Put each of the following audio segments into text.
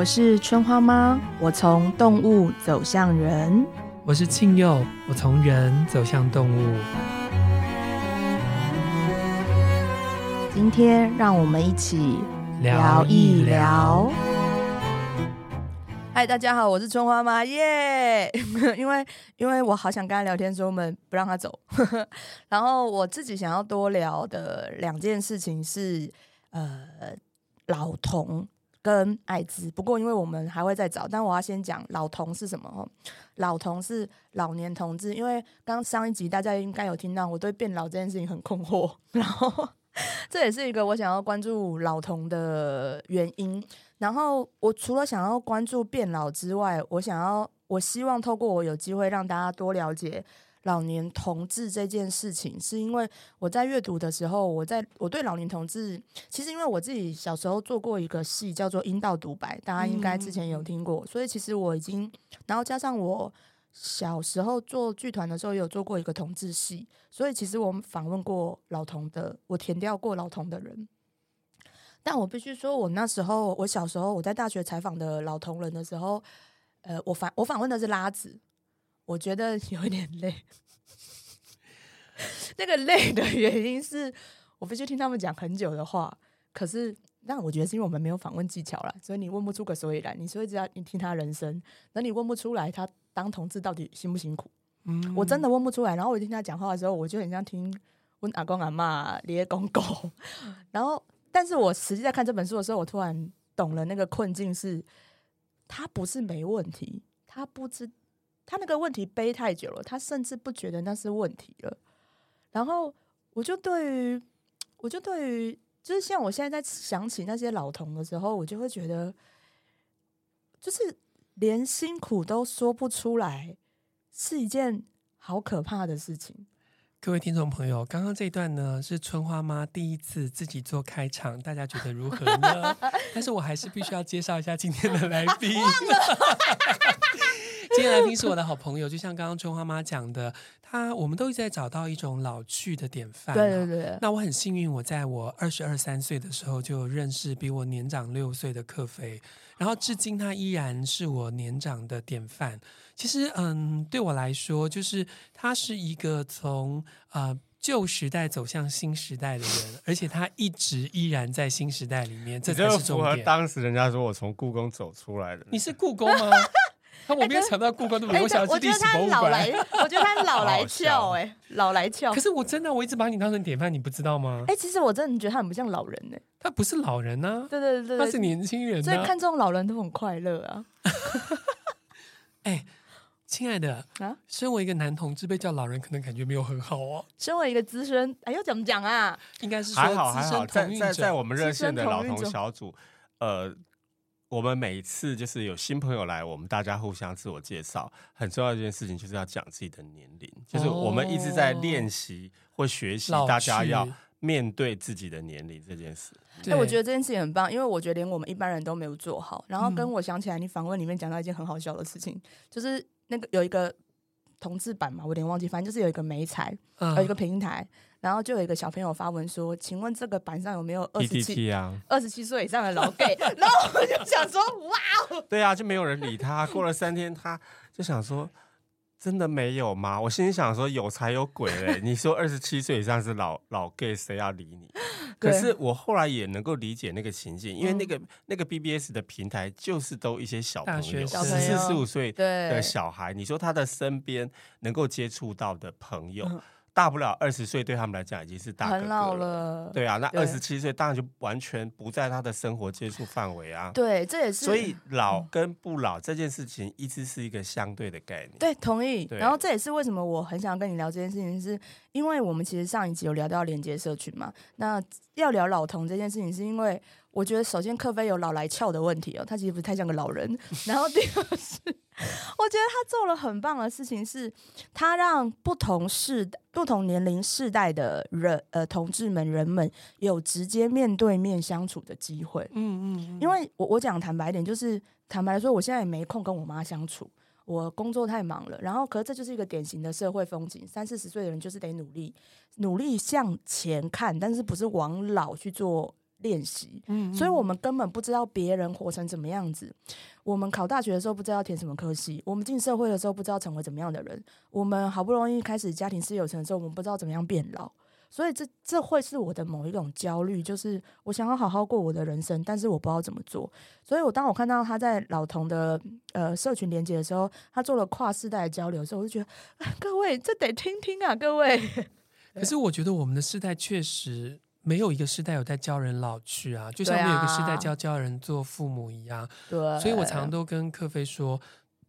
我是春花妈，我从动物走向人。我是庆佑，我从人走向动物。今天让我们一起聊一聊。嗨，大家好，我是春花妈耶。Yeah! 因为因为我好想跟他聊天，所以我们不让他走。然后我自己想要多聊的两件事情是，呃，老同。跟艾滋，不过因为我们还会再找，但我要先讲老同是什么？老同是老年同志，因为刚上一集大家应该有听到，我对变老这件事情很困惑，然后这也是一个我想要关注老同的原因。然后我除了想要关注变老之外，我想要，我希望透过我有机会让大家多了解。老年同志这件事情，是因为我在阅读的时候，我在我对老年同志，其实因为我自己小时候做过一个戏叫做《阴道独白》，大家应该之前有听过，所以其实我已经，然后加上我小时候做剧团的时候，也有做过一个同志戏，所以其实我们访问过老同的，我填掉过老同的人，但我必须说，我那时候我小时候我在大学采访的老同人的时候，呃，我访我访问的是拉子。我觉得有点累，那个累的原因是我必须听他们讲很久的话。可是，但我觉得是因为我们没有访问技巧了，所以你问不出个所以然。你所以只要你听他人生，那你问不出来他当同志到底辛不辛苦？嗯，我真的问不出来。然后我听他讲话的时候，我就很像听问阿公阿妈、爷爷公公。然后，但是我实际在看这本书的时候，我突然懂了那个困境是，他不是没问题，他不知。他那个问题背太久了，他甚至不觉得那是问题了。然后我就对于，我就对于，就是像我现在在想起那些老同的时候，我就会觉得，就是连辛苦都说不出来，是一件好可怕的事情。各位听众朋友，刚刚这一段呢是春花妈第一次自己做开场，大家觉得如何呢？但是我还是必须要介绍一下今天的来宾。今天来宾是我的好朋友，就像刚刚春花妈讲的，她我们都一直在找到一种老去的典范。对对对。那我很幸运，我在我二十二三岁的时候就认识比我年长六岁的克菲，然后至今他依然是我年长的典范。其实，嗯，对我来说，就是他是一个从呃旧时代走向新时代的人，而且他一直依然在新时代里面，这才是重点。当时人家说我从故宫走出来的，你是故宫吗？我没有想到故宫那么多小历史博物馆。我觉得他老来俏哎，老来俏。可是我真的，我一直把你当成典范，你不知道吗？哎，其实我真的觉得他很不像老人呢。他不是老人呢，对对对，他是年轻人。所以看这种老人都很快乐啊。哎，亲爱的啊，身为一个男同志被叫老人，可能感觉没有很好哦。身为一个资深，哎呦，怎么讲啊？应该是说还好还好，在在在我们热线的老同小组，呃。我们每一次就是有新朋友来，我们大家互相自我介绍。很重要的一件事情就是要讲自己的年龄，就是我们一直在练习或学习，大家要面对自己的年龄这件事。哎，我觉得这件事情很棒，因为我觉得连我们一般人都没有做好。然后跟我想起来，你访问里面讲到一件很好笑的事情，嗯、就是那个有一个同志版嘛，我有点忘记，反正就是有一个媒材，有一个平台。然后就有一个小朋友发文说：“请问这个板上有没有二十七啊二十七岁以上的老 gay？” 然后我就想说：“哇哦！”对啊，就没有人理他。过了三天，他就想说：“真的没有吗？”我心里想说：“有才有鬼嘞！你说二十七岁以上是老老 gay，谁要理你？”可是我后来也能够理解那个情境，因为那个那个 BBS 的平台就是都一些小朋友，十四十五岁的小孩。你说他的身边能够接触到的朋友。大不了二十岁，对他们来讲已经是大哥哥了。很老了。对啊，那二十七岁当然就完全不在他的生活接触范围啊。对，这也是。所以老跟不老这件事情一直是一个相对的概念。对，同意。然后这也是为什么我很想跟你聊这件事情，是因为我们其实上一集有聊到连接社群嘛。那要聊老同这件事情，是因为我觉得首先克菲有老来俏的问题哦，他其实不太像个老人。然后第二是。我觉得他做了很棒的事情，是他让不同世、不同年龄世代的人，呃，同志们、人们有直接面对面相处的机会。嗯嗯，因为我我讲坦白一点，就是坦白说，我现在也没空跟我妈相处，我工作太忙了。然后，可是这就是一个典型的社会风景，三四十岁的人就是得努力，努力向前看，但是不是往老去做练习，嗯，所以我们根本不知道别人活成怎么样子。我们考大学的时候不知道填什么科系，我们进社会的时候不知道成为怎么样的人，我们好不容易开始家庭事业有成的时候，我们不知道怎么样变老。所以这这会是我的某一种焦虑，就是我想要好好过我的人生，但是我不知道怎么做。所以我当我看到他在老同的呃社群连接的时候，他做了跨世代的交流的时候，我就觉得 各位这得听听啊，各位。可是我觉得我们的世代确实没有一个世代有在教人老去啊，就像没有一个世代教教人做父母一样。对，所以我常常都跟柯飞说，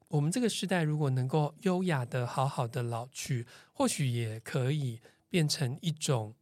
我们这个时代如果能够优雅的好好的老去，或许也可以。变成一种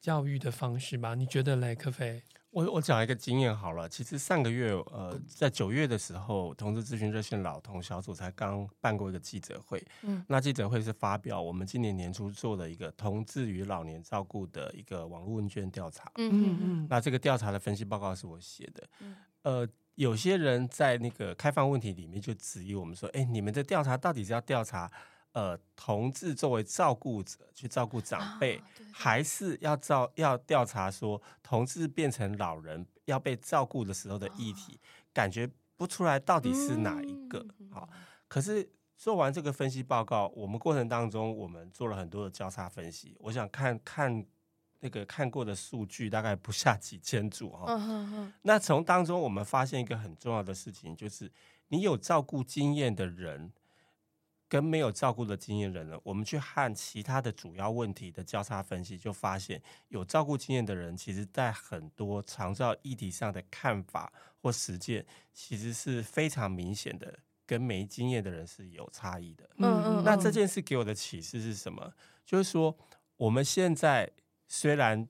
教育的方式吧？你觉得嘞，克菲？我我讲一个经验好了。其实上个月，呃，在九月的时候，同志咨询热线老同小组才刚办过一个记者会。嗯，那记者会是发表我们今年年初做的一个同志与老年照顾的一个网络问卷调查。嗯嗯嗯。那这个调查的分析报告是我写的。嗯。呃，有些人在那个开放问题里面就质疑我们说：“哎，你们的调查到底是要调查？”呃，同志作为照顾者去照顾长辈，啊、还是要照要调查说同志变成老人要被照顾的时候的议题，啊、感觉不出来到底是哪一个？好、嗯，可是做完这个分析报告，我们过程当中我们做了很多的交叉分析。我想看看那个看过的数据，大概不下几千组哈。那从当中我们发现一个很重要的事情，就是你有照顾经验的人。跟没有照顾的经验人呢，我们去和其他的主要问题的交叉分析，就发现有照顾经验的人，其实在很多长照议题上的看法或实践，其实是非常明显的，跟没经验的人是有差异的。嗯嗯，嗯。那这件事给我的启示是什么？就是说，我们现在虽然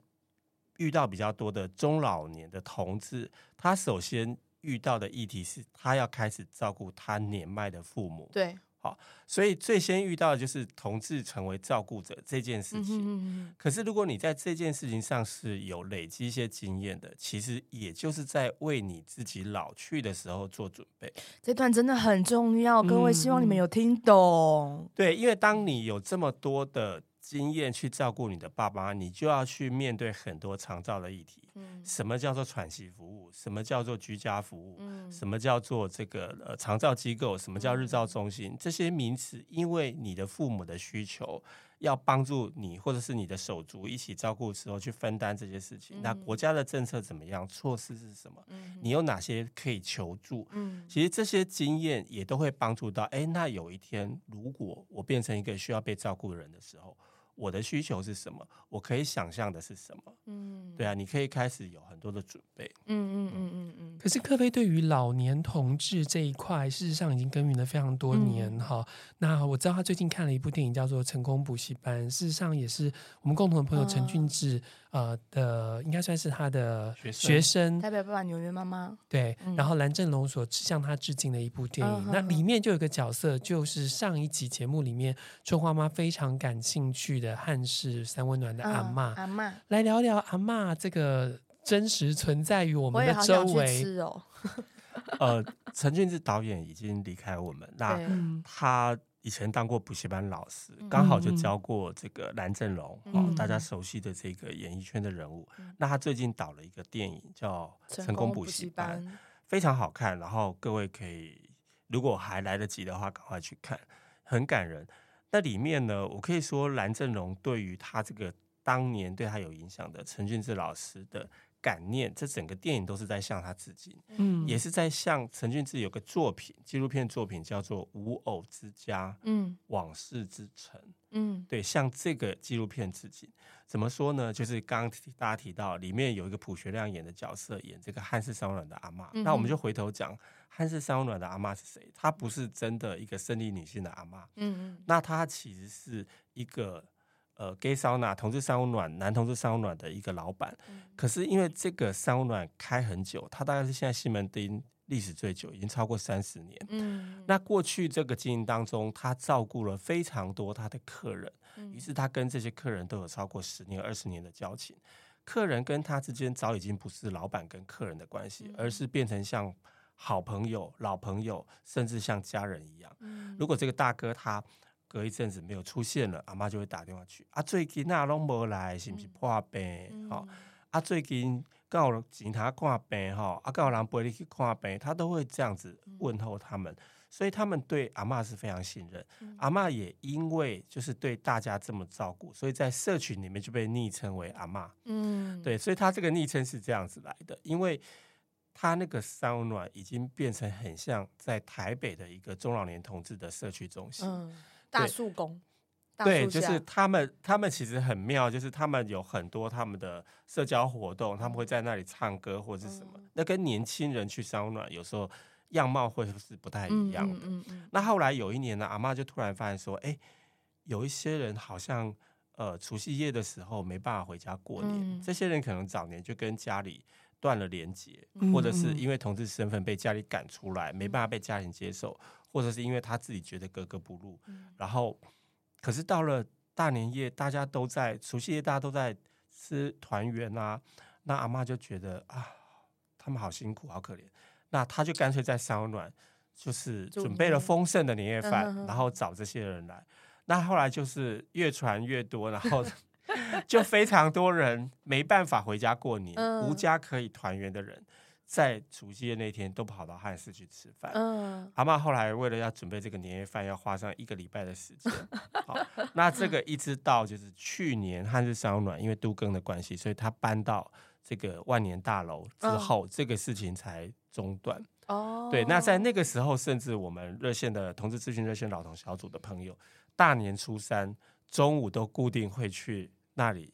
遇到比较多的中老年的同志，他首先遇到的议题是他要开始照顾他年迈的父母。对。好，所以最先遇到的就是同志成为照顾者这件事情。嗯、可是，如果你在这件事情上是有累积一些经验的，其实也就是在为你自己老去的时候做准备。这段真的很重要，各位，希望你们有听懂。嗯、对，因为当你有这么多的。经验去照顾你的爸妈，你就要去面对很多长照的议题。嗯，什么叫做喘息服务？什么叫做居家服务？嗯，什么叫做这个呃长照机构？什么叫日照中心？嗯，这些名词，因为你的父母的需求要帮助你，或者是你的手足一起照顾的时候去分担这些事情。嗯，那国家的政策怎么样？措施是什么？嗯，你有哪些可以求助？嗯，其实这些经验也都会帮助到。哎，那有一天如果我变成一个需要被照顾的人的时候。我的需求是什么？我可以想象的是什么？嗯，对啊，你可以开始有很多的准备。嗯嗯嗯嗯嗯。可是克菲对于老年同志这一块，事实上已经耕耘了非常多年哈。嗯、那我知道他最近看了一部电影，叫做《成功补习班》，事实上也是我们共同的朋友陈俊志。啊呃的应该算是他的学生，代表爸爸纽约妈妈。对，嗯、然后蓝正龙所向他致敬的一部电影，嗯、那里面就有一个角色，就是上一集节目里面春花妈非常感兴趣的汉室三温暖的阿嬷。阿嬷，来聊聊阿嬷这个真实存在于我们的周围。哦、呃，陈俊志导演已经离开我们，那他。以前当过补习班老师，刚好就教过这个蓝正龙，嗯哦，大家熟悉的这个演艺圈的人物。嗯、那他最近导了一个电影叫《成功补习班》，非常好看。然后各位可以如果还来得及的话，赶快去看，很感人。那里面呢，我可以说蓝正龙对于他这个当年对他有影响的陈俊志老师的。感念，这整个电影都是在向他致敬，嗯，也是在向陈俊志有个作品，纪录片作品叫做《无偶之家》，嗯，往事之城，嗯，对，向这个纪录片致敬。怎么说呢？就是刚刚大家提到，里面有一个朴学亮演的角色，演这个汉室三温暖的阿嬷。嗯、那我们就回头讲，汉室三温暖的阿嬷是谁？她不是真的一个生理女性的阿嬷，嗯嗯，那她其实是一个。呃，gay 桑拿同志三温暖，男同志三温暖的一个老板，嗯、可是因为这个三温暖开很久，他大概是现在西门町历史最久，已经超过三十年。嗯，那过去这个经营当中，他照顾了非常多他的客人，于、嗯、是他跟这些客人都有超过十年、二十年的交情。客人跟他之间早已经不是老板跟客人的关系，嗯、而是变成像好朋友、老朋友，甚至像家人一样。嗯、如果这个大哥他。隔一阵子没有出现了，阿妈就会打电话去。啊，最近那拢无来，是不是破病？好、嗯，啊，最近刚好请他看病哈，啊，刚好人陪你去看病，他都会这样子问候他们，所以他们对阿嬷是非常信任。阿嬷也因为就是对大家这么照顾，所以在社群里面就被昵称为阿嬷。嗯，对，所以他这个昵称是这样子来的，因为他那个三温暖已经变成很像在台北的一个中老年同志的社区中心，嗯，大树公。对，就是他们，他们其实很妙，就是他们有很多他们的社交活动，他们会在那里唱歌或者是什么。嗯、那跟年轻人去三温暖有时候样貌会是不太一样的。嗯嗯嗯、那后来有一年呢，阿嬷就突然发现说，哎，有一些人好像呃除夕夜的时候没办法回家过年，嗯、这些人可能早年就跟家里断了连接，嗯、或者是因为同志身份被家里赶出来，没办法被家人接受，或者是因为他自己觉得格格不入，嗯、然后。可是到了大年夜，大家都在除夕夜，大家都在吃团圆啊。那阿妈就觉得啊，他们好辛苦，好可怜。那他就干脆在烧暖，就是准备了丰盛的年夜饭，然后找这些人来。那后来就是越传越多，然后 就非常多人没办法回家过年，无家可以团圆的人。在除夕的那天都跑到汉室去吃饭。嗯，阿妈后来为了要准备这个年夜饭，要花上一个礼拜的时间。好，那这个一直到就是去年汉室烧暖，因为都更的关系，所以他搬到这个万年大楼之后，嗯、这个事情才中断。哦，对，那在那个时候，甚至我们热线的同志咨询热线老同小组的朋友，大年初三中午都固定会去那里。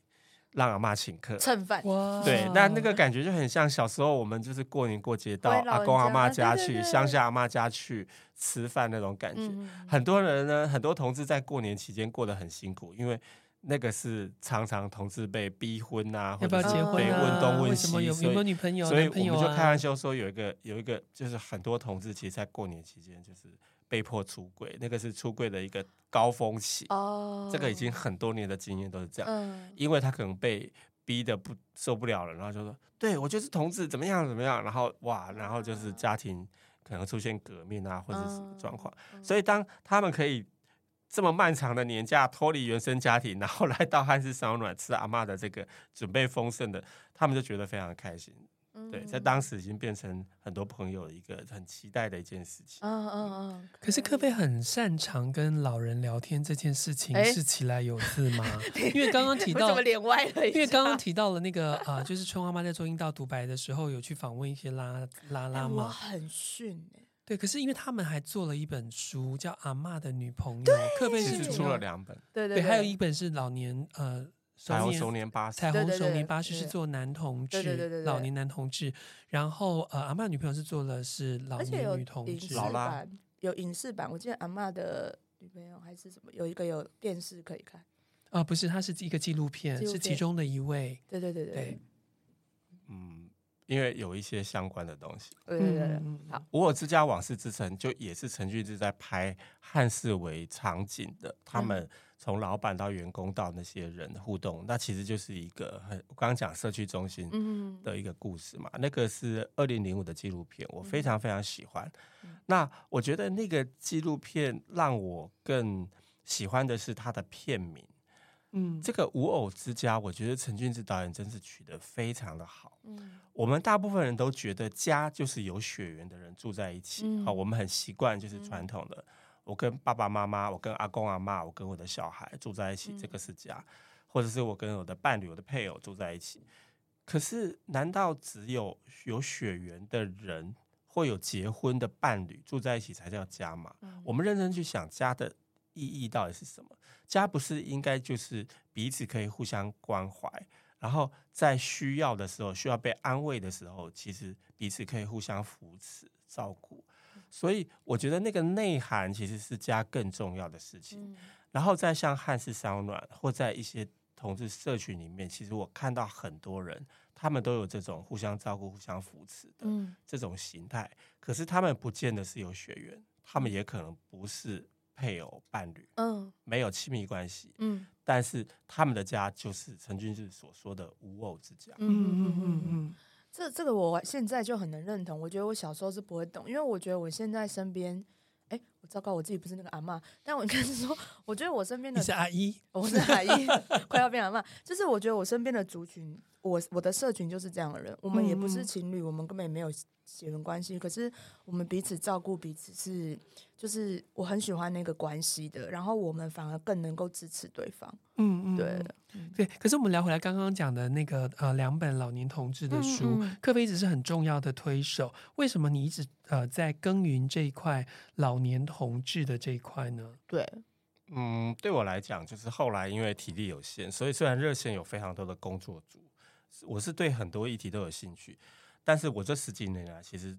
让阿妈请客蹭饭，对，那那个感觉就很像小时候我们就是过年过节到阿公阿妈家去，乡下阿妈家去吃饭那种感觉。很多人呢，很多同志在过年期间过得很辛苦，因为那个是常常同志被逼婚啊，或者是被问东问西，有没有女朋友？所以我们就开玩笑说，有一个有一个就是很多同志其实，在过年期间就是。被迫出柜，那个是出柜的一个高峰期。哦，这个已经很多年的经验都是这样。嗯，因为他可能被逼的不受不了了，然后就说：“对我就是同志，怎么样怎么样。”然后哇，然后就是家庭可能出现革命啊，或者什么状况。嗯，所以当他们可以这么漫长的年假脱离原生家庭，然后来到汉室烧暖吃阿嬷的这个准备丰盛的，他们就觉得非常开心。对，在当时已经变成很多朋友一个很期待的一件事情。嗯嗯嗯。可是柯菲很擅长跟老人聊天这件事情是起来有字吗？因为刚刚提到，因为刚刚提到了那个啊，就是春花妈在做阴道独白的时候，有去访问一些拉拉拉嘛。很逊。对，可是因为他们还做了一本书，叫《阿嬷的女朋友》，柯菲是出了两本。对对。还有一本是老年呃。彩虹熟年巴士，彩虹熟年巴士是做男同志，老年男同志。然后呃，阿嬷女朋友是做的是老年女同志。老啦，有影视版，我记得阿嬷的女朋友还是什么，有一个有电视可以看。啊，不是，它是一个纪录片，是其中的一位。对对对对。嗯，因为有一些相关的东西。对对对。好，无我之家往事之城就也是陈俊志在拍汉室为场景的，他们。从老板到员工到那些人互动，那其实就是一个很我刚刚讲社区中心的一个故事嘛。嗯、那个是二零零五的纪录片，我非常非常喜欢。嗯、那我觉得那个纪录片让我更喜欢的是它的片名。嗯，这个无偶之家，我觉得陈俊志导演真是取得非常的好。嗯，我们大部分人都觉得家就是有血缘的人住在一起。好、嗯，我们很习惯就是传统的。我跟爸爸妈妈，我跟阿公阿妈，我跟我的小孩住在一起，这个是家；或者是我跟我的伴侣、我的配偶住在一起。可是，难道只有有血缘的人或有结婚的伴侣住在一起才叫家吗？我们认真去想，家的意义到底是什么？家不是应该就是彼此可以互相关怀，然后在需要的时候、需要被安慰的时候，其实彼此可以互相扶持、照顾。所以我觉得那个内涵其实是家更重要的事情。嗯、然后在像汉室三温暖或在一些同志社群里面，其实我看到很多人，他们都有这种互相照顾、互相扶持的这种形态。嗯、可是他们不见得是有血缘，他们也可能不是配偶、伴侣，嗯，没有亲密关系，嗯。但是他们的家就是陈俊志所说的无偶之家。嗯嗯嗯嗯。这这个我现在就很能认同。我觉得我小时候是不会懂，因为我觉得我现在身边，哎，我糟糕，我自己不是那个阿嬷，但我应该是说，我觉得我身边的是阿姨，我是阿姨，快要变阿嬷，就是我觉得我身边的族群，我我的社群就是这样的人，我们也不是情侣，我们根本也没有血缘关系，可是我们彼此照顾彼此是，就是我很喜欢那个关系的，然后我们反而更能够支持对方。嗯嗯，对对。可是我们聊回来，刚刚讲的那个呃两本老年同志的书，克菲一直是很重要的推手。为什么你一直呃在耕耘这一块老年同志的这一块呢？对，嗯，对我来讲，就是后来因为体力有限，所以虽然热线有非常多的工作组，我是对很多议题都有兴趣。但是我这十几年来，其实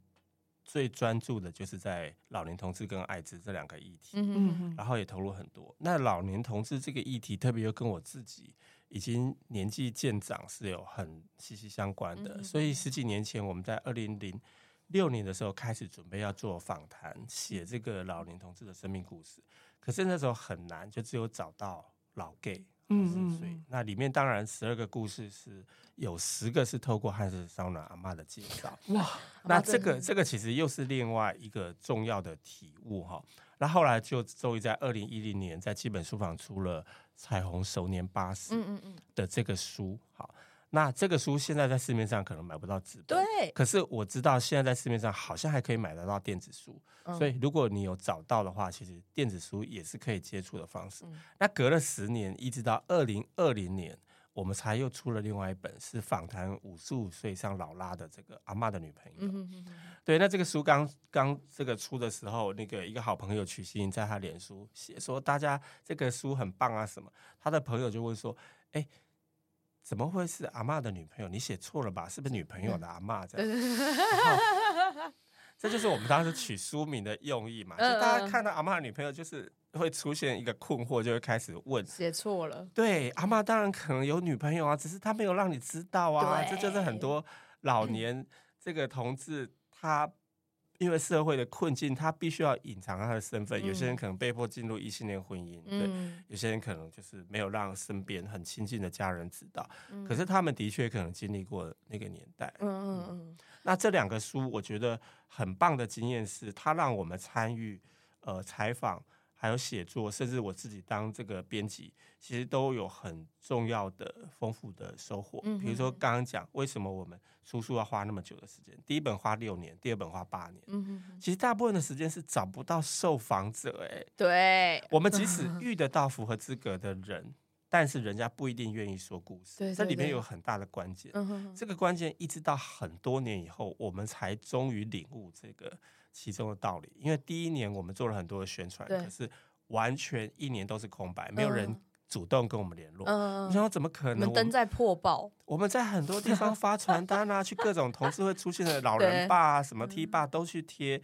最专注的就是在老年同志跟艾滋这两个议题，嗯，然后也投入很多。那老年同志这个议题，特别又跟我自己已经年纪渐长是有很息息相关的。所以十几年前，我们在二零零六年的时候开始准备要做访谈，写这个老年同志的生命故事。可是那时候很难，就只有找到老 gay。嗯嗯，那里面当然十二个故事是有十个是透过汉氏烧暖阿嬷的介绍哇，那这个这个其实又是另外一个重要的体悟哈。那后来就终于在二零一零年在基本书房出了《彩虹熟年八十》的这个书好。那这个书现在在市面上可能买不到纸本，对。可是我知道现在在市面上好像还可以买得到电子书，嗯、所以如果你有找到的话，其实电子书也是可以接触的方式。嗯、那隔了十年，一直到二零二零年，我们才又出了另外一本，是访谈五十五岁以上老拉的这个阿嬷的女朋友。嗯、哼哼哼对，那这个书刚刚这个出的时候，那个一个好朋友曲心在他脸书写说，大家这个书很棒啊什么，他的朋友就问说，哎。怎么会是阿嬷的女朋友？你写错了吧？是不是女朋友的阿嬷这样？这就是我们当时取书名的用意嘛。就大家看到阿嬷的女朋友，就是会出现一个困惑，就会开始问：写错了？对，阿嬷当然可能有女朋友啊，只是她没有让你知道啊。这就是很多老年这个同志他。因为社会的困境，他必须要隐藏他的身份。有些人可能被迫进入异性恋婚姻，对；有些人可能就是没有让身边很亲近的家人知道。可是他们的确可能经历过那个年代。嗯，那这两个书，我觉得很棒的经验是，它让我们参与呃采访。还有写作，甚至我自己当这个编辑，其实都有很重要的、丰富的收获。嗯、比如说刚刚讲，为什么我们出书要花那么久的时间？第一本花六年，第二本花八年。嗯、哼其实大部分的时间是找不到受访者、欸。哎，对，我们即使遇得到符合资格的人，但是人家不一定愿意说故事。对对对，这里面有很大的关键。嗯、哼这个关键一直到很多年以后，我们才终于领悟这个。其中的道理，因为第一年我们做了很多的宣传，可是完全一年都是空白，没有人主动跟我们联络。嗯，你想怎么可能？我们登在破报，我们在很多地方发传单啊，去各种同志会出现的老人吧、啊、什么 T 吧都去贴，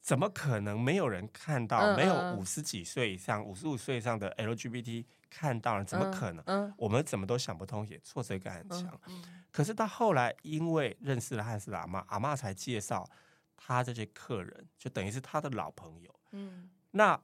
怎么可能没有人看到？嗯、没有五十几岁以上、五十五岁以上的 LGBT 看到了，怎么可能？嗯、我们怎么都想不通，也挫折感很强。可是到后来，因为认识了汉斯的阿嬷，阿嬷才介绍。他这些客人就等于是他的老朋友，嗯，那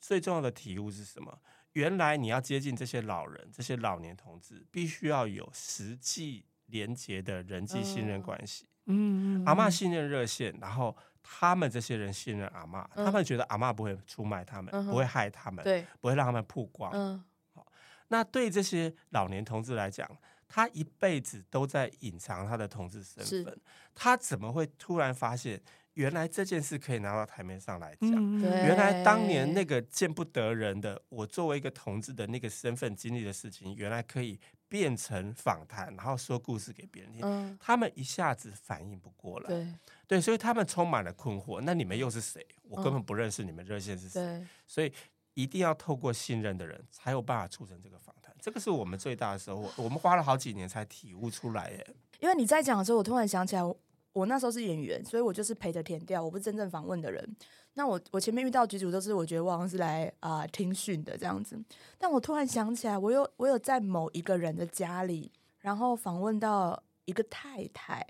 最重要的体悟是什么？原来你要接近这些老人、这些老年同志，必须要有实际连接的人际信任关系。嗯，阿嬷信任热线，然后他们这些人信任阿嬷，他们觉得阿嬷不会出卖他们，不会害他们，对，不会让他们曝光。嗯，好，那对这些老年同志来讲。他一辈子都在隐藏他的同志身份，他怎么会突然发现，原来这件事可以拿到台面上来讲？嗯、原来当年那个见不得人的我，作为一个同志的那个身份经历的事情，原来可以变成访谈，然后说故事给别人听。嗯、他们一下子反应不过来，对，对，所以他们充满了困惑。那你们又是谁？我根本不认识你们热线是谁，嗯、所以一定要透过信任的人，才有办法促成这个访谈。这个是我们最大的收获，我们花了好几年才体悟出来耶。因为你在讲的时候，我突然想起来我，我那时候是演员，所以我就是陪着填调，我不是真正访问的人。那我我前面遇到剧组都是我觉得我好像是来啊、呃、听训的这样子，但我突然想起来，我有我有在某一个人的家里，然后访问到一个太太，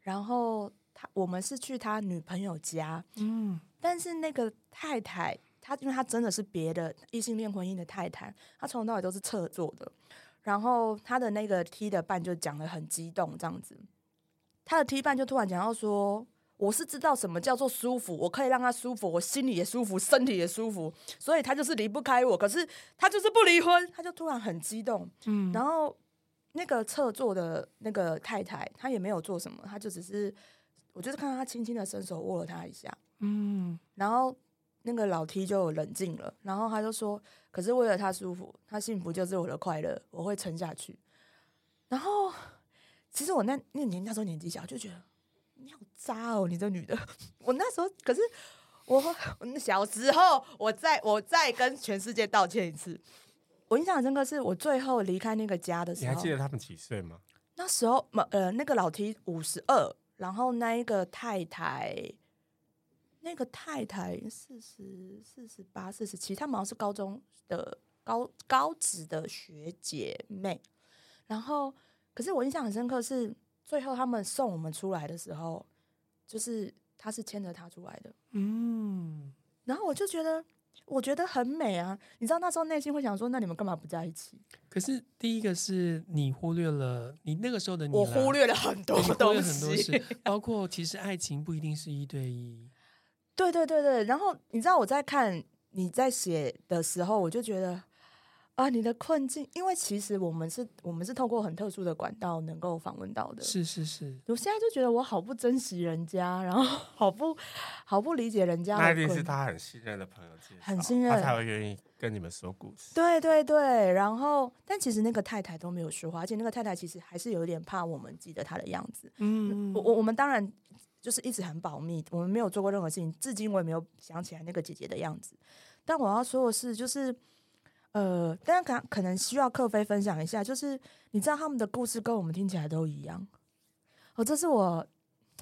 然后他我们是去他女朋友家，嗯，但是那个太太。他因为他真的是别的异性恋婚姻的太太，他从头到尾都是侧坐的，然后他的那个 T 的伴就讲得很激动这样子，他的 T 伴就突然讲到说，我是知道什么叫做舒服，我可以让他舒服，我心里也舒服，身体也舒服，所以他就是离不开我。可是他就是不离婚，他就突然很激动，嗯，然后那个侧坐的那个太太，她也没有做什么，她就只是，我就是看到他轻轻的伸手握了他一下，嗯，然后那个老 T 就冷静了，然后他就说，可是为了他舒服，他幸福就是我的快乐，我会撑下去。然后其实我那那年那时候年纪小，就觉得。你好渣哦！你这女的，我那时候可是我小时候，我再我再跟全世界道歉一次。我印象很深刻，是我最后离开那个家的时候。你还记得他们几岁吗？那时候，呃，那个老 T 五十二，然后那一个太太，那个太太四十四十八、四十七，她们好像是高中的高高职的学姐妹。然后，可是我印象很深刻是。最后他们送我们出来的时候，就是他是牵着她出来的，嗯，然后我就觉得，我觉得很美啊。你知道那时候内心会想说，那你们干嘛不在一起？可是第一个是你忽略了你那个时候的你，我忽略了很多东西，包括其实爱情不一定是一对一。对对对对，然后你知道我在看你在写的时候，我就觉得。啊，你的困境，因为其实我们是，我们是透过很特殊的管道能够访问到的。是是是，我现在就觉得我好不珍惜人家，然后好不好不理解人家。那一定是他很信任的朋友介绍，很信任，他才会愿意跟你们说故事。对对对，然后但其实那个太太都没有说话，而且那个太太其实还是有点怕我们记得她的样子。嗯，我我我们当然就是一直很保密，我们没有做过任何事情，至今我也没有想起来那个姐姐的样子。但我要说的是，就是。呃，但可可能需要克菲分享一下，就是你知道他们的故事跟我们听起来都一样，哦，这是我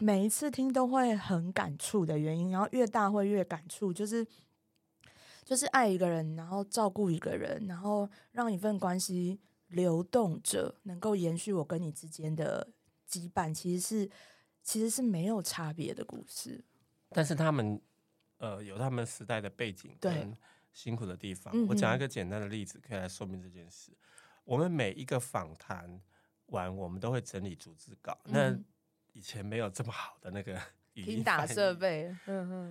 每一次听都会很感触的原因，然后越大会越感触，就是就是爱一个人，然后照顾一个人，然后让一份关系流动着，能够延续我跟你之间的羁绊，其实是其实是没有差别的故事，但是他们呃有他们时代的背景，跟。辛苦的地方，我讲一个简单的例子，可以来说明这件事。我们每一个访谈完，我们都会整理逐字稿。那以前没有这么好的那个语音打设备，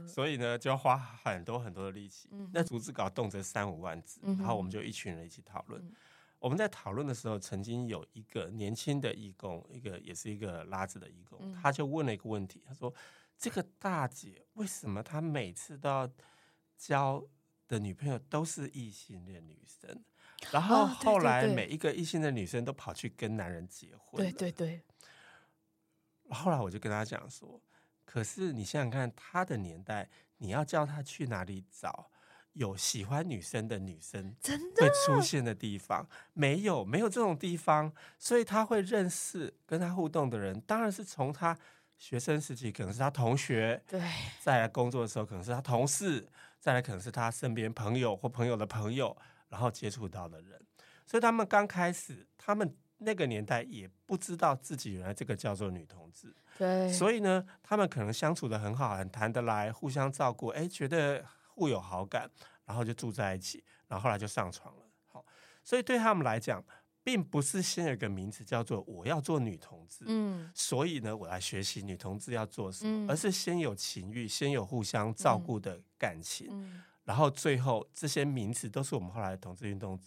所以呢，就要花很多很多的力气。那逐字稿动辄三五万字，然后我们就一群人一起讨论。我们在讨论的时候，曾经有一个年轻的义工，一个也是一个拉子的义工，他就问了一个问题，他说：“这个大姐为什么她每次都要交？”的女朋友都是异性恋女生，然后后来每一个异性的女生都跑去跟男人结婚。对对对。后来我就跟他讲说，可是你想想看，他的年代，你要叫他去哪里找有喜欢女生的女生会出现的地方？没有，没有这种地方，所以他会认识跟他互动的人，当然是从他学生时期可能是他同学，对，再来工作的时候可能是他同事。再来可能是他身边朋友或朋友的朋友，然后接触到的人，所以他们刚开始，他们那个年代也不知道自己原来这个叫做女同志，对，所以呢，他们可能相处的很好，很谈得来，互相照顾，哎，觉得互有好感，然后就住在一起，然后后来就上床了。好，所以对他们来讲。并不是先有一个名词叫做我要做女同志，嗯，所以呢，我来学习女同志要做什么，嗯，而是先有情欲，先有互相照顾的感情，嗯，然后最后这些名词都是我们后来的同志运动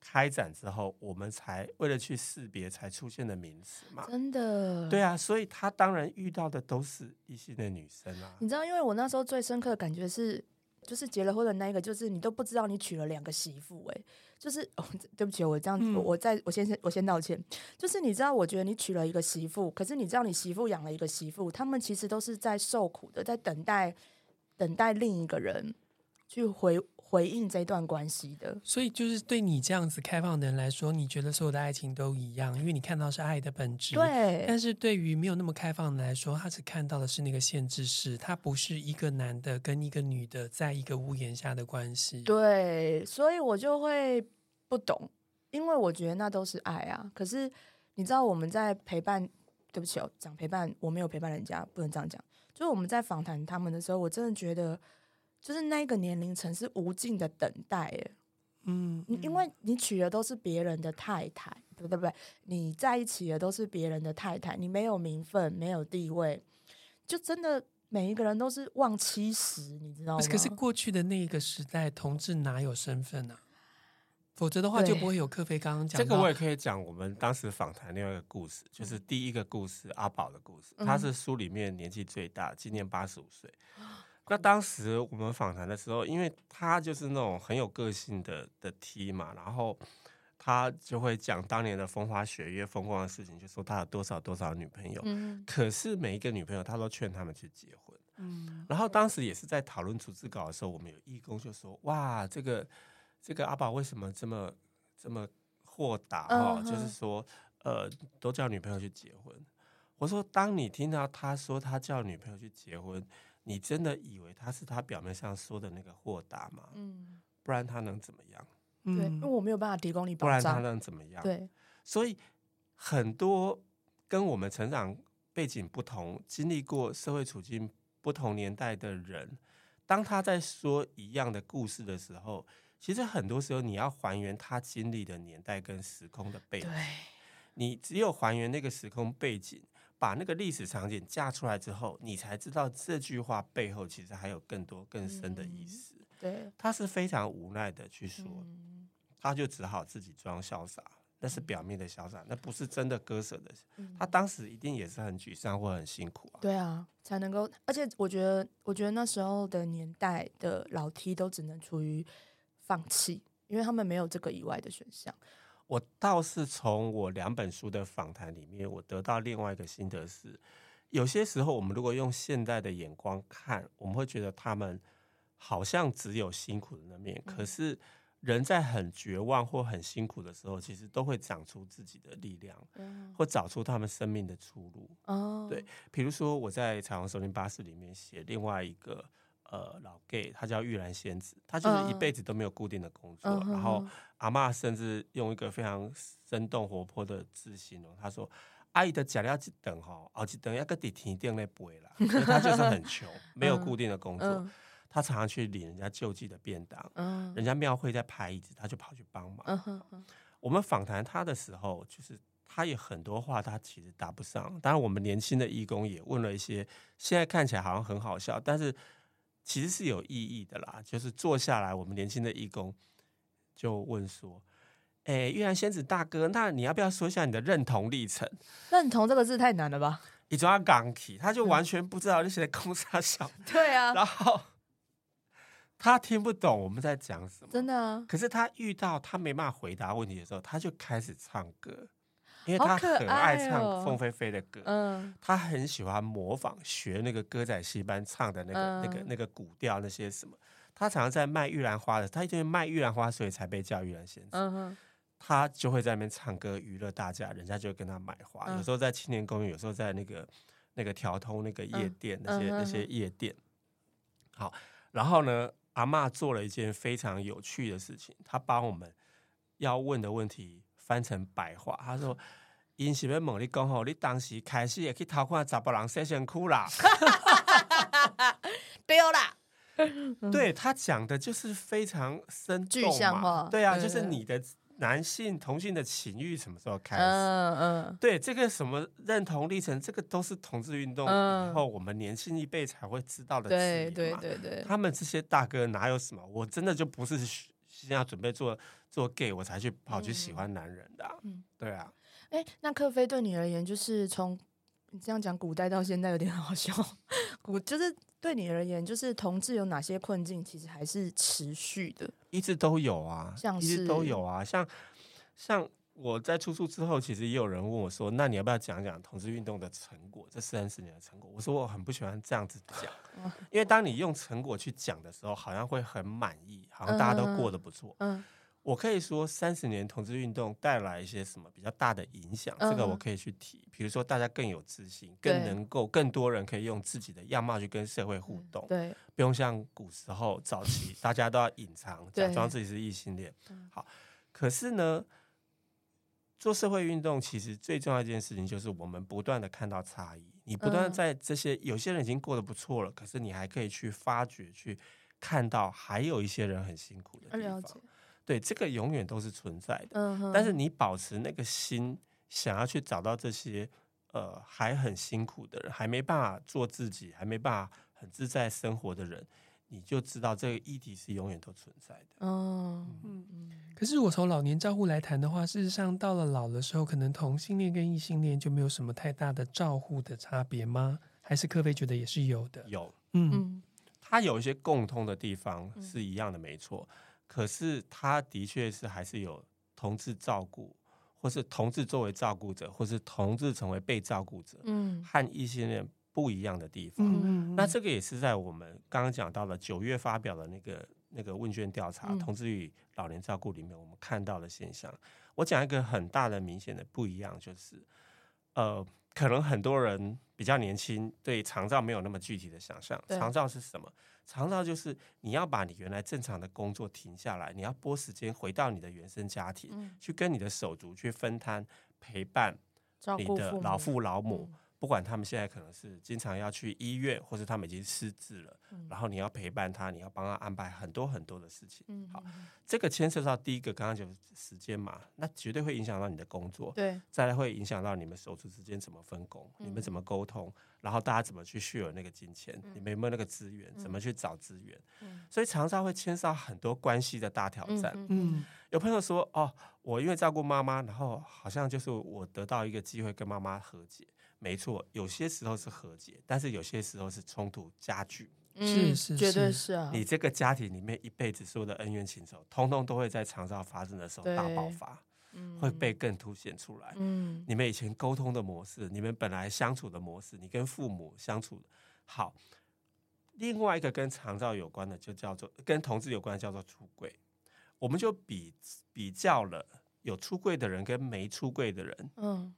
开展之后，我们才为了去识别才出现的名词嘛。真的，对啊，所以他当然遇到的都是异性的女生啊。你知道，因为我那时候最深刻的感觉是，就是结了婚的那一个，就是你都不知道你娶了两个媳妇，哎。就是哦，对不起，我这样子，嗯、我再我先我先道歉。就是你知道，我觉得你娶了一个媳妇，可是你知道，你媳妇养了一个媳妇，他们其实都是在受苦的，在等待等待另一个人去回。回应这段关系的，所以就是对你这样子开放的人来说，你觉得所有的爱情都一样，因为你看到是爱的本质。对。但是对于没有那么开放的来说，他只看到的是那个限制式，他不是一个男的跟一个女的在一个屋檐下的关系。对，所以我就会不懂，因为我觉得那都是爱啊。可是你知道我们在陪伴，对不起哦，讲陪伴，我没有陪伴人家，不能这样讲。就是我们在访谈他们的时候，我真的觉得。就是那个年龄层是无尽的等待，嗯，嗯，因为你娶的都是别人的太太，对不对？你在一起的都是别人的太太，你没有名分，没有地位，就真的每一个人都是望七十，你知道吗？可是过去的那个时代，同志哪有身份呢、啊？否则的话就不会有克菲刚刚讲。这个我也可以讲，我们当时访谈另外一个故事，就是第一个故事、嗯、阿宝的故事。他是书里面年纪最大，今年八十五岁。嗯、那当时我们访谈的时候，因为他就是那种很有个性的的 T 嘛，然后他就会讲当年的风花雪月、风光的事情，就说他有多少多少女朋友。嗯、可是每一个女朋友，他都劝他们去结婚。嗯、然后当时也是在讨论逐字稿的时候，我们有义工就说：“哇，这个。”这个阿宝为什么这么这么豁达哦？Uh huh. 就是说，呃，都叫女朋友去结婚。我说，当你听到他说他叫女朋友去结婚，你真的以为他是他表面上说的那个豁达吗？嗯，不然他能怎么样？对，因为我没有办法提供你保障，不然他能怎么样？对，所以很多跟我们成长背景不同、经历过社会处境不同年代的人，当他在说一样的故事的时候。其实很多时候，你要还原他经历的年代跟时空的背景。对，你只有还原那个时空背景，把那个历史场景架出来之后，你才知道这句话背后其实还有更多更深的意思。嗯、对，他是非常无奈的去说，嗯、他就只好自己装潇洒，那是表面的潇洒，那不是真的割舍的。嗯、他当时一定也是很沮丧或很辛苦啊。对啊，才能够，而且我觉得，我觉得那时候的年代的老 T 都只能处于。放弃，因为他们没有这个以外的选项。我倒是从我两本书的访谈里面，我得到另外一个心得是：有些时候，我们如果用现代的眼光看，我们会觉得他们好像只有辛苦的那面。嗯、可是，人在很绝望或很辛苦的时候，其实都会长出自己的力量，嗯、或找出他们生命的出路。哦，对，比如说我在《彩虹守灵巴士》里面写另外一个。呃，老 gay，他叫玉兰仙子，他就是一辈子都没有固定的工作。Uh, 然后阿嬷甚至用一个非常生动活泼的字形容，他说：“阿姨的假料一等哈，哦，一等要个底天定那不会啦。”他就是很 穷，没有固定的工作。Uh, uh, 他常常去领人家救济的便当，uh, 人家庙会在排椅子，他就跑去帮忙。Uh, uh, uh, 我们访谈他的时候，就是他有很多话他其实答不上。当然，我们年轻的义工也问了一些，现在看起来好像很好笑，但是。其实是有意义的啦，就是坐下来，我们年轻的义工就问说：“哎，玉兰仙子大哥，那你要不要说一下你的认同历程？”认同这个字太难了吧？一抓钢体，他就完全不知道那些公差小。对啊，然后他听不懂我们在讲什么，真的啊。可是他遇到他没办法回答问题的时候，他就开始唱歌。因为他很爱唱凤飞飞的歌，嗯，他很喜欢模仿学那个歌仔戏班唱的那个、嗯、那个那个古调那些什么。他常常在卖玉兰花的，他因为卖玉兰花，所以才被叫玉兰仙子。嗯，他就会在那边唱歌娱乐大家，人家就会跟他买花。嗯、有时候在青年公园，有时候在那个那个调通那个夜店，嗯、那些那些夜店。好，然后呢，阿嬷做了一件非常有趣的事情，她帮我们要问的问题。翻成白话，他说：“因是要问你讲吼，你当时开始也去偷看查甫人洗身躯啦。”对啦，对他讲的就是非常生动嘛，对啊，就是你的男性同性的情欲什么时候开始？嗯嗯，对，这个什么认同历程，这个都是同志运动以后我们年轻一辈才会知道的事情嘛。对对对对，他们这些大哥哪有什么？我真的就不是现在准备做。做 gay 我才去跑去喜欢男人的，啊，嗯，对啊。哎、欸，那克菲对你而言，就是从你这样讲古代到现在有点好笑。古就是对你而言，就是同志有哪些困境，其实还是持续的，一直都有啊，像一直都有啊。像像我在出书之后，其实也有人问我说：“那你要不要讲讲同志运动的成果？这三十年的成果？”我说我很不喜欢这样子讲，因为当你用成果去讲的时候，好像会很满意，好像大家都过得不错，嗯。嗯我可以说，三十年同志运动带来一些什么比较大的影响？嗯、这个我可以去提。比如说，大家更有自信，更能够更多人可以用自己的样貌去跟社会互动。对，不用像古时候早期，大家都要隐藏，假装自己是异性恋。好，可是呢，做社会运动其实最重要一件事情就是我们不断的看到差异。你不断在这些有些人已经过得不错了，可是你还可以去发掘，去看到还有一些人很辛苦的地方。对，这个永远都是存在的。嗯哼。但是你保持那个心，想要去找到这些呃还很辛苦的人，还没办法做自己，还没办法很自在生活的人，你就知道这个议题是永远都存在的。哦，嗯嗯。可是我从老年照护来谈的话，事实上到了老的时候，可能同性恋跟异性恋就没有什么太大的照护的差别吗？还是柯菲觉得也是有的？有，嗯。嗯它有一些共通的地方是一样的，没错。可是他的确是还是有同志照顾，或是同志作为照顾者，或是同志成为被照顾者，嗯，和异性恋不一样的地方。嗯，那这个也是在我们刚刚讲到了九月发表的那个那个问卷调查《同志与老年照顾》里面，我们看到的现象。我讲一个很大的明显的不一样，就是呃。可能很多人比较年轻，对长照没有那么具体的想象。长照是什么？长照就是你要把你原来正常的工作停下来，你要拨时间回到你的原生家庭，嗯、去跟你的手足去分摊陪伴你的老父老母。不管他们现在可能是经常要去医院，或是他们已经失智了，嗯、然后你要陪伴他，你要帮他安排很多很多的事情。嗯、好，这个牵涉到第一个，刚刚就是时间嘛，那绝对会影响到你的工作。对，再来会影响到你们手足之间怎么分工，嗯、你们怎么沟通，然后大家怎么去 share 那个金钱，嗯、你们有没有那个资源，怎么去找资源？嗯、所以长照会牵涉到很多关系的大挑战。嗯，嗯有朋友说，哦，我因为照顾妈妈，然后好像就是我得到一个机会跟妈妈和解。没错，有些时候是和解，但是有些时候是冲突加剧。是是，绝对是啊！你这个家庭里面一辈子所有的恩怨情仇，通通都会在长照发生的时候大爆发，会被更凸显出来。嗯，你们以前沟通的模式，你们本来相处的模式，你跟父母相处的好。另外一个跟长照有关的，就叫做跟同志有关的，叫做出柜。我们就比比较了有出柜的人跟没出柜的人。嗯。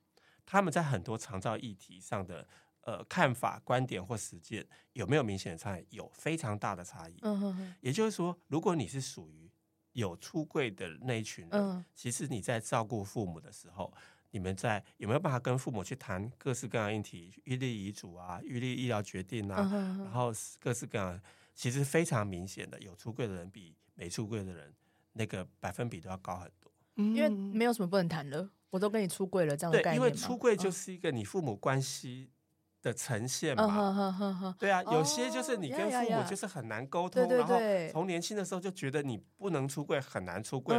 他们在很多长照议题上的呃看法、观点或实践有没有明显的差异？有非常大的差异。嗯哼哼。也就是说，如果你是属于有出柜的那一群人，嗯、其实你在照顾父母的时候，你们在有没有办法跟父母去谈各式各样议题，预立遗嘱啊、预立医疗决定啊，然后各式各样，其实非常明显的，有出柜的人比没出柜的人那个百分比都要高很多。因为没有什么不能谈的。我都跟你出柜了，这样的概念。对，因为出柜就是一个你父母关系的呈现嘛。对啊，有些就是你跟父母就是很难沟通，然后从年轻的时候就觉得你不能出柜，很难出柜。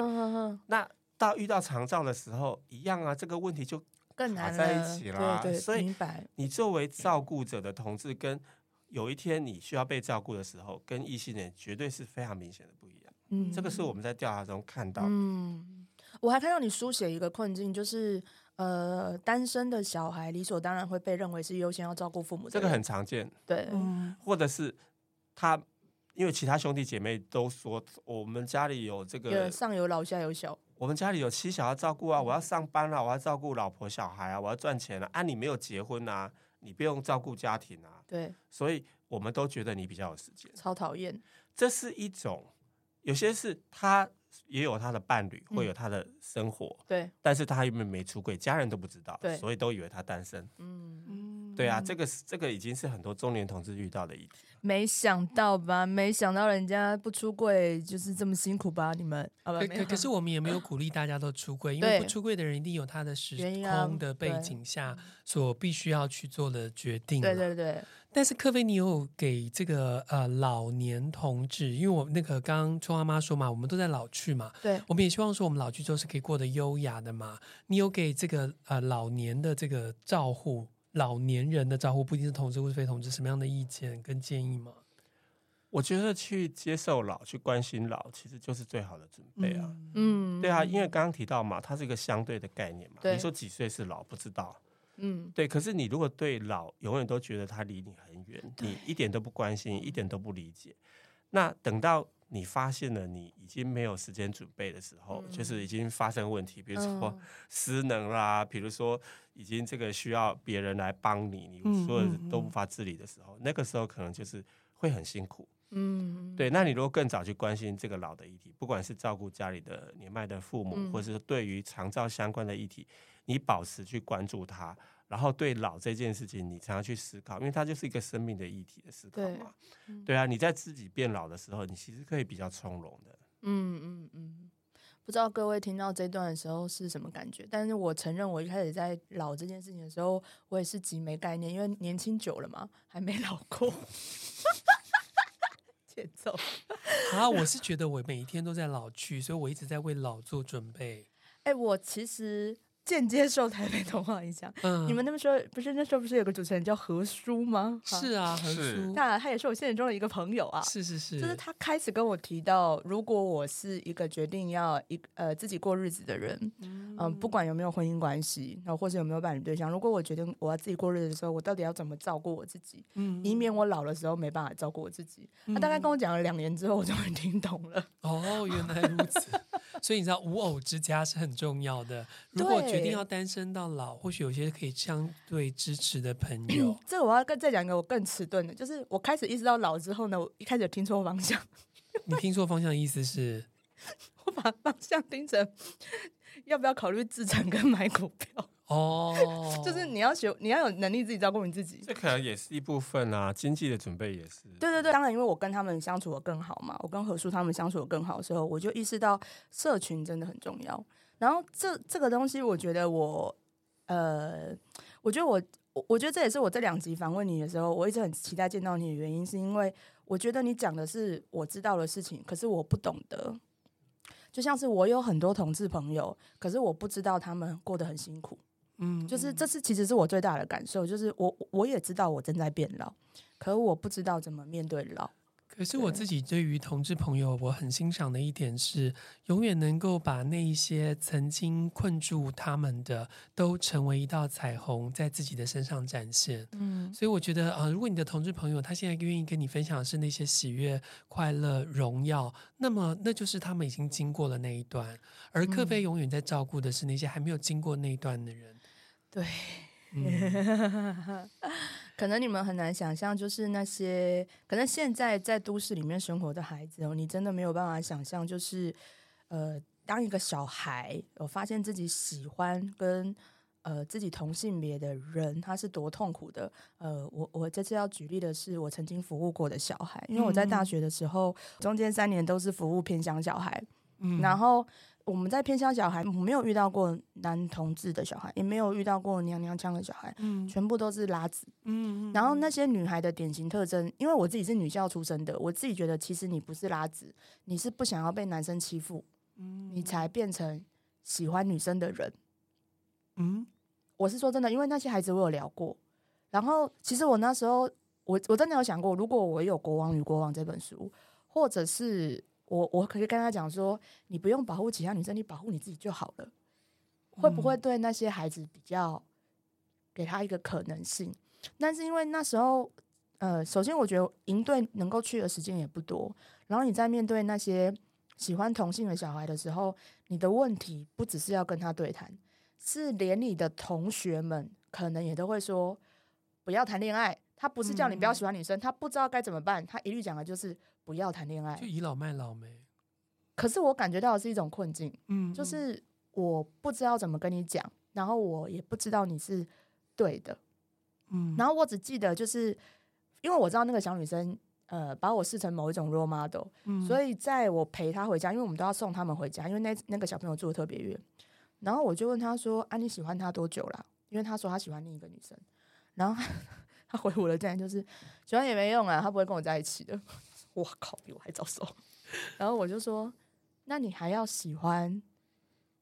那到遇到长照的时候一样啊，这个问题就更难在一起了。对对，所以你作为照顾者的同志，跟有一天你需要被照顾的时候，跟异性恋绝对是非常明显的不一样。嗯，这个是我们在调查中看到的。嗯。我还看到你书写一个困境，就是呃，单身的小孩理所当然会被认为是优先要照顾父母。这个很常见，对，嗯、或者是他因为其他兄弟姐妹都说我们家里有这个上有老下有小，我们家里有妻小要照顾啊，我要上班了，我要照顾老婆小孩啊，我要赚钱了啊，你没有结婚啊，你不用照顾家庭啊，对，所以我们都觉得你比较有时间，超讨厌。这是一种，有些是他。也有他的伴侣，会有他的生活，嗯、对，但是他因为没出柜，家人都不知道，对，所以都以为他单身，嗯。嗯，对啊，这个是这个已经是很多中年同志遇到的一题。没想到吧？没想到人家不出柜就是这么辛苦吧？你们，可可可是我们也没有鼓励大家都出柜，因为不出柜的人一定有他的时空的背景下所必须要去做的决定。对对对。但是克菲，你有给这个呃老年同志，因为我那个刚刚春花妈说嘛，我们都在老去嘛，对，我们也希望说我们老去之后是可以过得优雅的嘛。你有给这个呃老年的这个照护，老年人的照护，不一定是同志或是非同志，什么样的意见跟建议吗？我觉得去接受老，去关心老，其实就是最好的准备啊。嗯，对啊，因为刚刚提到嘛，它是一个相对的概念嘛。对你说几岁是老，不知道。嗯，对。可是你如果对老永远都觉得他离你很远，你一点都不关心，一点都不理解，那等到你发现了你已经没有时间准备的时候，嗯、就是已经发生问题，比如说 失能啦，嗯、比如说已经这个需要别人来帮你，你所有都无法自理的时候，那个时候可能就是会很辛苦。嗯，对。那你如果更早去关心这个老的议题，不管是照顾家里的年迈的父母，嗯、或者是对于长照相关的议题。你保持去关注它，然后对老这件事情，你常常去思考，因为它就是一个生命的议题的思考嘛。对，对啊，你在自己变老的时候，你其实可以比较从容的。嗯嗯嗯。不知道各位听到这段的时候是什么感觉？但是我承认，我一开始在老这件事情的时候，我也是极没概念，因为年轻久了嘛，还没老过。节奏 啊！我是觉得我每一天都在老去，所以我一直在为老做准备。哎、欸，我其实。间接受台北童话影响。嗯，你们那么说不是那时候不是有个主持人叫何叔吗？是啊，何叔，那他也是我现实中的一个朋友啊。是是是，就是他开始跟我提到，如果我是一个决定要一呃自己过日子的人，嗯、呃，不管有没有婚姻关系，然后或者有没有伴侣对象，如果我决定我要自己过日子的时候，我到底要怎么照顾我自己？嗯，以免我老的时候没办法照顾我自己。他、嗯、大概跟我讲了两年之后，我终于听懂了。哦，原来如此。所以你知道无偶之家是很重要的。如果决定要单身到老，或许有些可以相对支持的朋友。嗯、这个我要跟再讲一个我更迟钝的，就是我开始意识到老之后呢，我一开始有听错方向。你听错方向的意思是？我把方向听成要不要考虑自产跟买股票。哦，就是你要学，你要有能力自己照顾你自己。这可能也是一部分啊，经济的准备也是。对对对，当然，因为我跟他们相处的更好嘛，我跟何叔他们相处的更好的时候，我就意识到社群真的很重要。然后这这个东西，我觉得我，呃，我觉得我，我我觉得这也是我这两集访问你的时候，我一直很期待见到你的原因，是因为我觉得你讲的是我知道的事情，可是我不懂得。就像是我有很多同志朋友，可是我不知道他们过得很辛苦。嗯，就是这是其实是我最大的感受，就是我我也知道我正在变老，可我不知道怎么面对老。可是我自己对于同志朋友，我很欣赏的一点是，永远能够把那一些曾经困住他们的，都成为一道彩虹，在自己的身上展现。嗯，所以我觉得啊、呃，如果你的同志朋友他现在愿意跟你分享的是那些喜悦、快乐、荣耀，那么那就是他们已经经过了那一段，而克菲永远在照顾的是那些还没有经过那一段的人。对，嗯、可能你们很难想象，就是那些可能现在在都市里面生活的孩子哦，你真的没有办法想象，就是呃，当一个小孩，我发现自己喜欢跟呃自己同性别的人，他是多痛苦的。呃，我我这次要举例的是我曾经服务过的小孩，因为我在大学的时候，中间三年都是服务偏乡小孩，嗯，然后。我们在偏乡小孩，我没有遇到过男同志的小孩，也没有遇到过娘娘腔的小孩，嗯，全部都是拉子，嗯，然后那些女孩的典型特征，因为我自己是女校出身的，我自己觉得其实你不是拉子，你是不想要被男生欺负，嗯，你才变成喜欢女生的人，嗯，我是说真的，因为那些孩子我有聊过，然后其实我那时候我我真的有想过，如果我有《国王与国王》这本书，或者是。我我可以跟他讲说，你不用保护其他女生，你保护你自己就好了。会不会对那些孩子比较给他一个可能性？但是因为那时候，呃，首先我觉得营队能够去的时间也不多，然后你在面对那些喜欢同性的小孩的时候，你的问题不只是要跟他对谈，是连你的同学们可能也都会说不要谈恋爱。他不是叫你不要喜欢女生，他不知道该怎么办，他一律讲的就是。不要谈恋爱，就倚老卖老没。可是我感觉到的是一种困境，嗯，就是我不知道怎么跟你讲，然后我也不知道你是对的，嗯，然后我只记得就是因为我知道那个小女生，呃，把我视成某一种 role model，嗯，所以在我陪她回家，因为我们都要送他们回家，因为那那个小朋友住的特别远，然后我就问他说：“啊，你喜欢他多久了？”因为他说他喜欢另一个女生，然后他 回我的这样就是喜欢也没用啊，他不会跟我在一起的。我靠，比我还早熟。然后我就说：“那你还要喜欢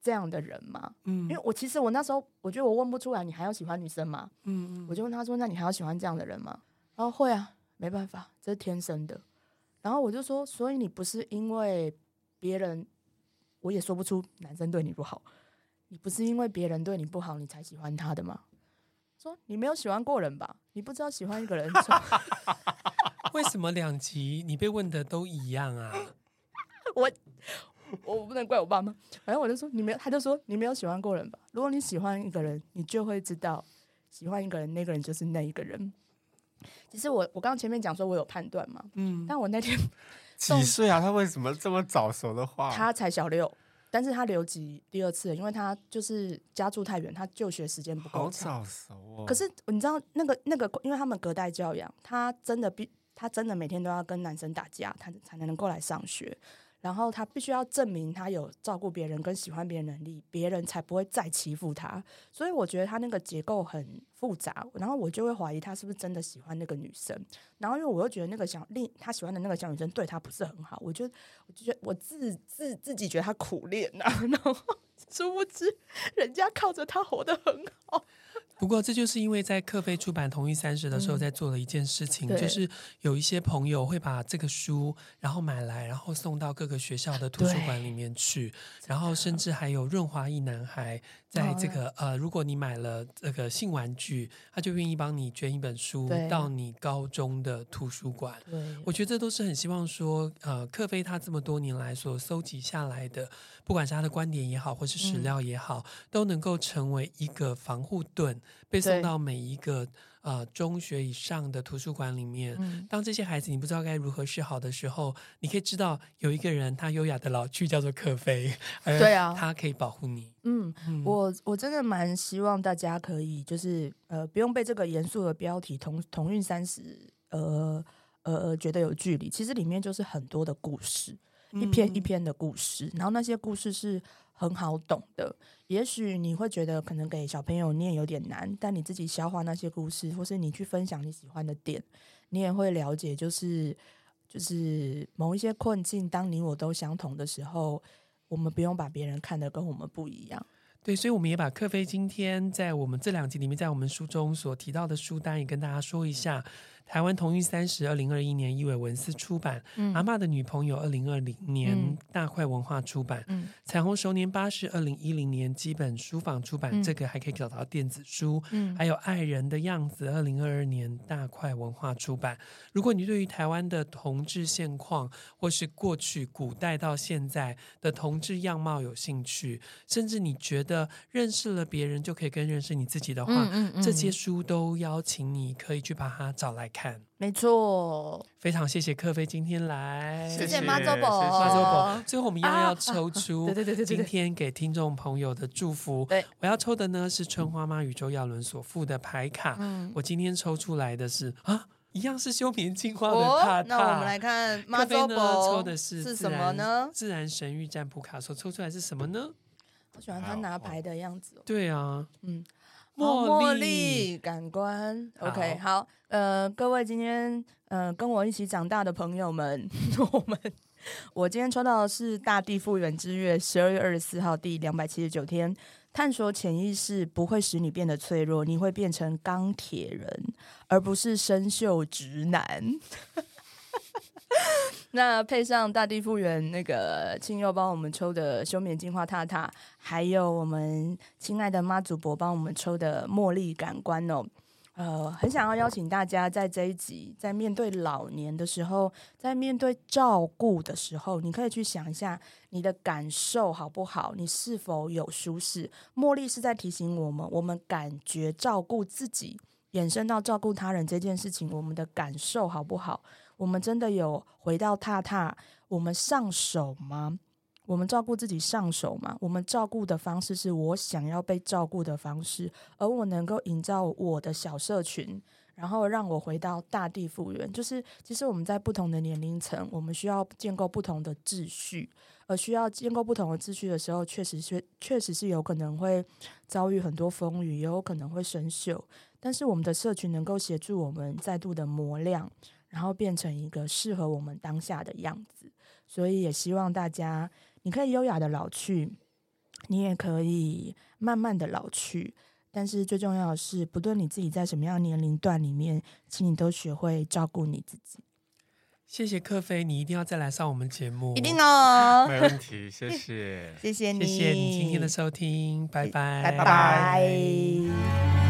这样的人吗？”嗯，因为我其实我那时候我觉得我问不出来，你还要喜欢女生吗？嗯嗯，我就问他说：“那你还要喜欢这样的人吗？”然后会啊，没办法，这是天生的。然后我就说：“所以你不是因为别人，我也说不出男生对你不好，你不是因为别人对你不好，你才喜欢他的吗？”说你没有喜欢过人吧？你不知道喜欢一个人。为什么两集你被问的都一样啊？我我不能怪我爸妈，反正我就说你没有，他就说你没有喜欢过人吧？如果你喜欢一个人，你就会知道喜欢一个人，那个人就是那一个人。其实我我刚刚前面讲说我有判断嘛，嗯，但我那天 几岁啊？他为什么这么早熟的话？他才小六，但是他留级第二次，因为他就是家住太远，他就学时间不够长。好早熟哦。可是你知道那个那个，因为他们隔代教养，他真的必。他真的每天都要跟男生打架，他才能够来上学。然后他必须要证明他有照顾别人跟喜欢别人能力，别人才不会再欺负他。所以我觉得他那个结构很复杂，然后我就会怀疑他是不是真的喜欢那个女生。然后因为我又觉得那个小另他喜欢的那个小女生对他不是很好，我就我就觉得我自自自己觉得他苦恋呐、啊，然后殊不知人家靠着他活得很好。不过，这就是因为在克菲出版《同意三十》的时候，在做了一件事情，嗯、就是有一些朋友会把这个书，然后买来，然后送到各个学校的图书馆里面去，然后甚至还有润滑一男孩，在这个呃，如果你买了这个性玩具，他就愿意帮你捐一本书到你高中的图书馆。我觉得这都是很希望说，呃，克菲他这么多年来所搜集下来的，不管是他的观点也好，或是史料也好，嗯、都能够成为一个防护盾。被送到每一个呃中学以上的图书馆里面，嗯，当这些孩子你不知道该如何是好的时候，你可以知道有一个人他优雅的老去叫做克菲，对啊，他可以保护你。嗯，嗯。我我真的蛮希望大家可以就是呃不用被这个严肃的标题同同运三十呃呃觉得有距离，其实里面就是很多的故事，一篇一篇的故事，然后那些故事是很好懂的。也许你会觉得可能给小朋友念有点难，但你自己消化那些故事，或是你去分享你喜欢的点，你也会了解，就是就是某一些困境，当你我都相同的时候，我们不用把别人看得跟我们不一样。对，所以我们也把克飞今天在我们这两集里面，在我们书中所提到的书单，也跟大家说一下。台湾同运三十，二零二一年，伊伟文斯出版；嗯、阿嬷的女朋友，二零二零年、嗯、大块文化出版；嗯、彩虹熟年八十，二零一零年基本书房出版，嗯、这个还可以找到电子书；嗯、还有爱人的样子，二零二二年大块文化出版。如果你对于台湾的同志现况，或是过去古代到现在的同志样貌有兴趣，甚至你觉得认识了别人就可以更认识你自己的话，这些书都邀请你可以去把它找来看，没错，非常谢谢克飞今天来，谢谢妈祖宝，妈祖婆。最后我们一样要抽出，对对对对，今天给听众朋友的祝福。对，我要抽的呢是春花妈宇宙耀伦所附的牌卡。嗯，我今天抽出来的是啊，一样是休眠净化的卡。那我们来看妈祖婆抽的是是什么呢？自然神域占卜卡所抽出来是什么呢？我喜欢他拿牌的样子。对啊，嗯。茉莉感官，OK，好，好，呃，各位今天呃跟我一起长大的朋友们，我们我今天抽到的是大地复原之月，十二月二十四号第两百七十九天，探索潜意识不会使你变得脆弱，你会变成钢铁人，而不是生锈直男。那配上大地复原那个青柚帮我们抽的休眠净化塔塔，还有我们亲爱的妈祖婆帮我们抽的茉莉感官哦，呃，很想要邀请大家在这一集，在面对老年的时候，在面对照顾的时候，你可以去想一下你的感受好不好？你是否有舒适？茉莉是在提醒我们，我们感觉照顾自己，衍生到照顾他人这件事情，我们的感受好不好？我们真的有回到踏踏，我们上手吗？我们照顾自己上手吗？我们照顾的方式是我想要被照顾的方式，而我能够营造我的小社群，然后让我回到大地复原。就是其实我们在不同的年龄层，我们需要建构不同的秩序，而需要建构不同的秩序的时候，确实是确实是有可能会遭遇很多风雨，也有可能会生锈。但是我们的社群能够协助我们再度的磨亮。然后变成一个适合我们当下的样子，所以也希望大家，你可以优雅的老去，你也可以慢慢的老去，但是最重要的是，不论你自己在什么样的年龄段里面，请你都学会照顾你自己。谢谢克飞，你一定要再来上我们节目，一定哦，没问题，谢谢，谢谢你，谢谢你今天的收听，拜拜，拜。拜。